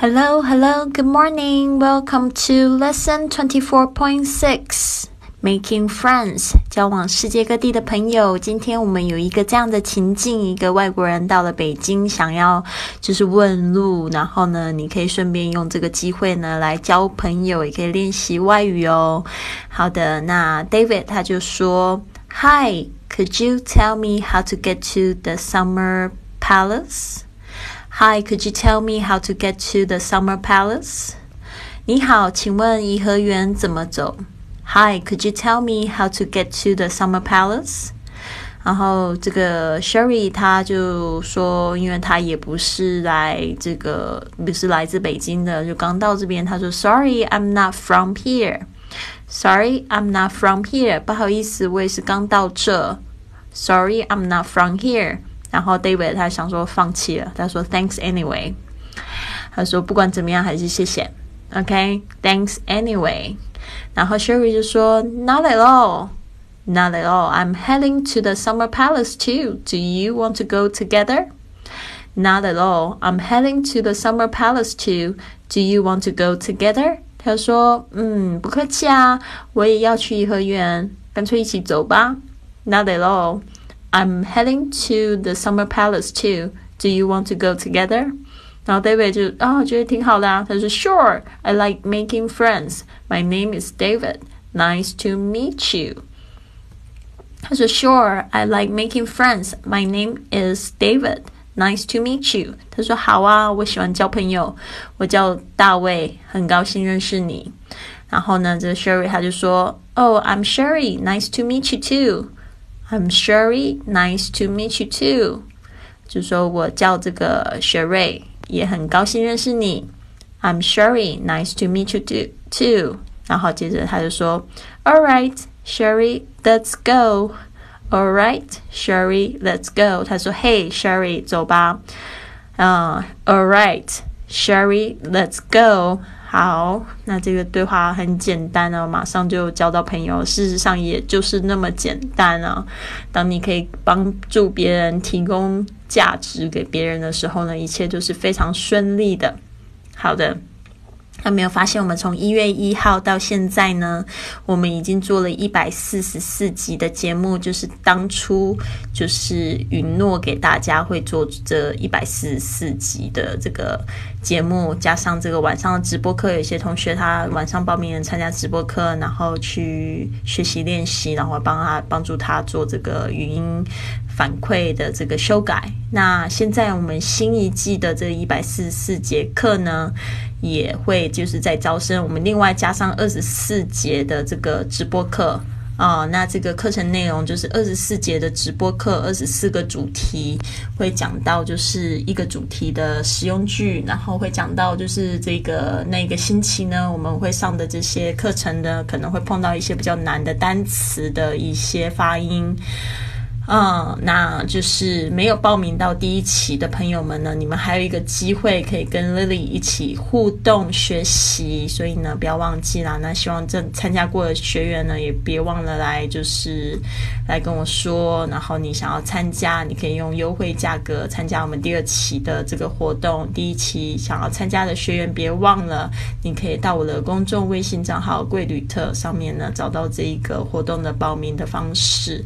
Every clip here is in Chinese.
Hello, hello, good morning. Welcome to lesson twenty-four point six. Making friends，交往世界各地的朋友。今天我们有一个这样的情境：一个外国人到了北京，想要就是问路，然后呢，你可以顺便用这个机会呢来交朋友，也可以练习外语哦。好的，那 David 他就说：“Hi, could you tell me how to get to the Summer Palace？” Hi, could you tell me how to get to the Summer Palace? 你好，请问颐和园怎么走？Hi, could you tell me how to get to the Summer Palace? 然后这个 Sherry 他就说，因为他也不是来这个，不是来自北京的，就刚到这边。他说：“Sorry, I'm not from here. Sorry, I'm not from here. 不好意思，我也是刚到这。Sorry, I'm not from here.” 然后 David 他想说放弃了，他说 Thanks anyway。他说不管怎么样还是谢谢，OK，Thanks、okay? anyway。然后 Sherry 就说 Not at all，Not at all。I'm heading to the Summer Palace too. Do you want to go together? Not at all. I'm heading to the Summer Palace too. Do you want to go together? 他说嗯，不客气啊，我也要去颐和园，干脆一起走吧。Not at all。 I'm heading to the Summer Palace too. Do you want to go together? 然后 David 就啊、哦、觉得挺好的啊，他说 Sure, I like making friends. My name is David. Nice to meet you. 他说 Sure, I like making friends. My name is David. Nice to meet you. 他说好啊，我喜欢交朋友，我叫大卫，很高兴认识你。然后呢，这 Sherry 他就说，Oh, I'm Sherry. Nice to meet you too. I'm Sherry. Nice to meet you too. 就说我叫这个雪瑞，也很高兴认识你。I'm Sherry. Nice to meet you too. too. 然后接着他就说，All right, Sherry, let's go. All right, Sherry, let's go. 他说，Hey, Sherry，走吧。嗯、uh,，All right, Sherry, let's go. 好，那这个对话很简单哦，马上就交到朋友。事实上，也就是那么简单啊。当你可以帮助别人、提供价值给别人的时候呢，一切就是非常顺利的。好的。有没有发现，我们从一月一号到现在呢，我们已经做了一百四十四集的节目，就是当初就是允诺给大家会做这一百四十四集的这个节目，加上这个晚上的直播课，有些同学他晚上报名参加直播课，然后去学习练习，然后帮他帮助他做这个语音反馈的这个修改。那现在我们新一季的这一百四十四节课呢？也会就是在招生，我们另外加上二十四节的这个直播课啊，那这个课程内容就是二十四节的直播课，二十四个主题会讲到就是一个主题的实用句，然后会讲到就是这个那个星期呢，我们会上的这些课程呢，可能会碰到一些比较难的单词的一些发音。嗯，那就是没有报名到第一期的朋友们呢，你们还有一个机会可以跟 Lily 一起互动学习，所以呢，不要忘记啦。那希望这参加过的学员呢，也别忘了来，就是来跟我说。然后你想要参加，你可以用优惠价格参加我们第二期的这个活动。第一期想要参加的学员，别忘了，你可以到我的公众微信账号“贵旅特”上面呢，找到这一个活动的报名的方式，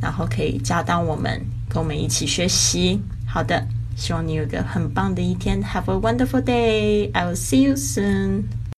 然后可以。加到我们，跟我们一起学习。好的，希望你有个很棒的一天。Have a wonderful day. I will see you soon.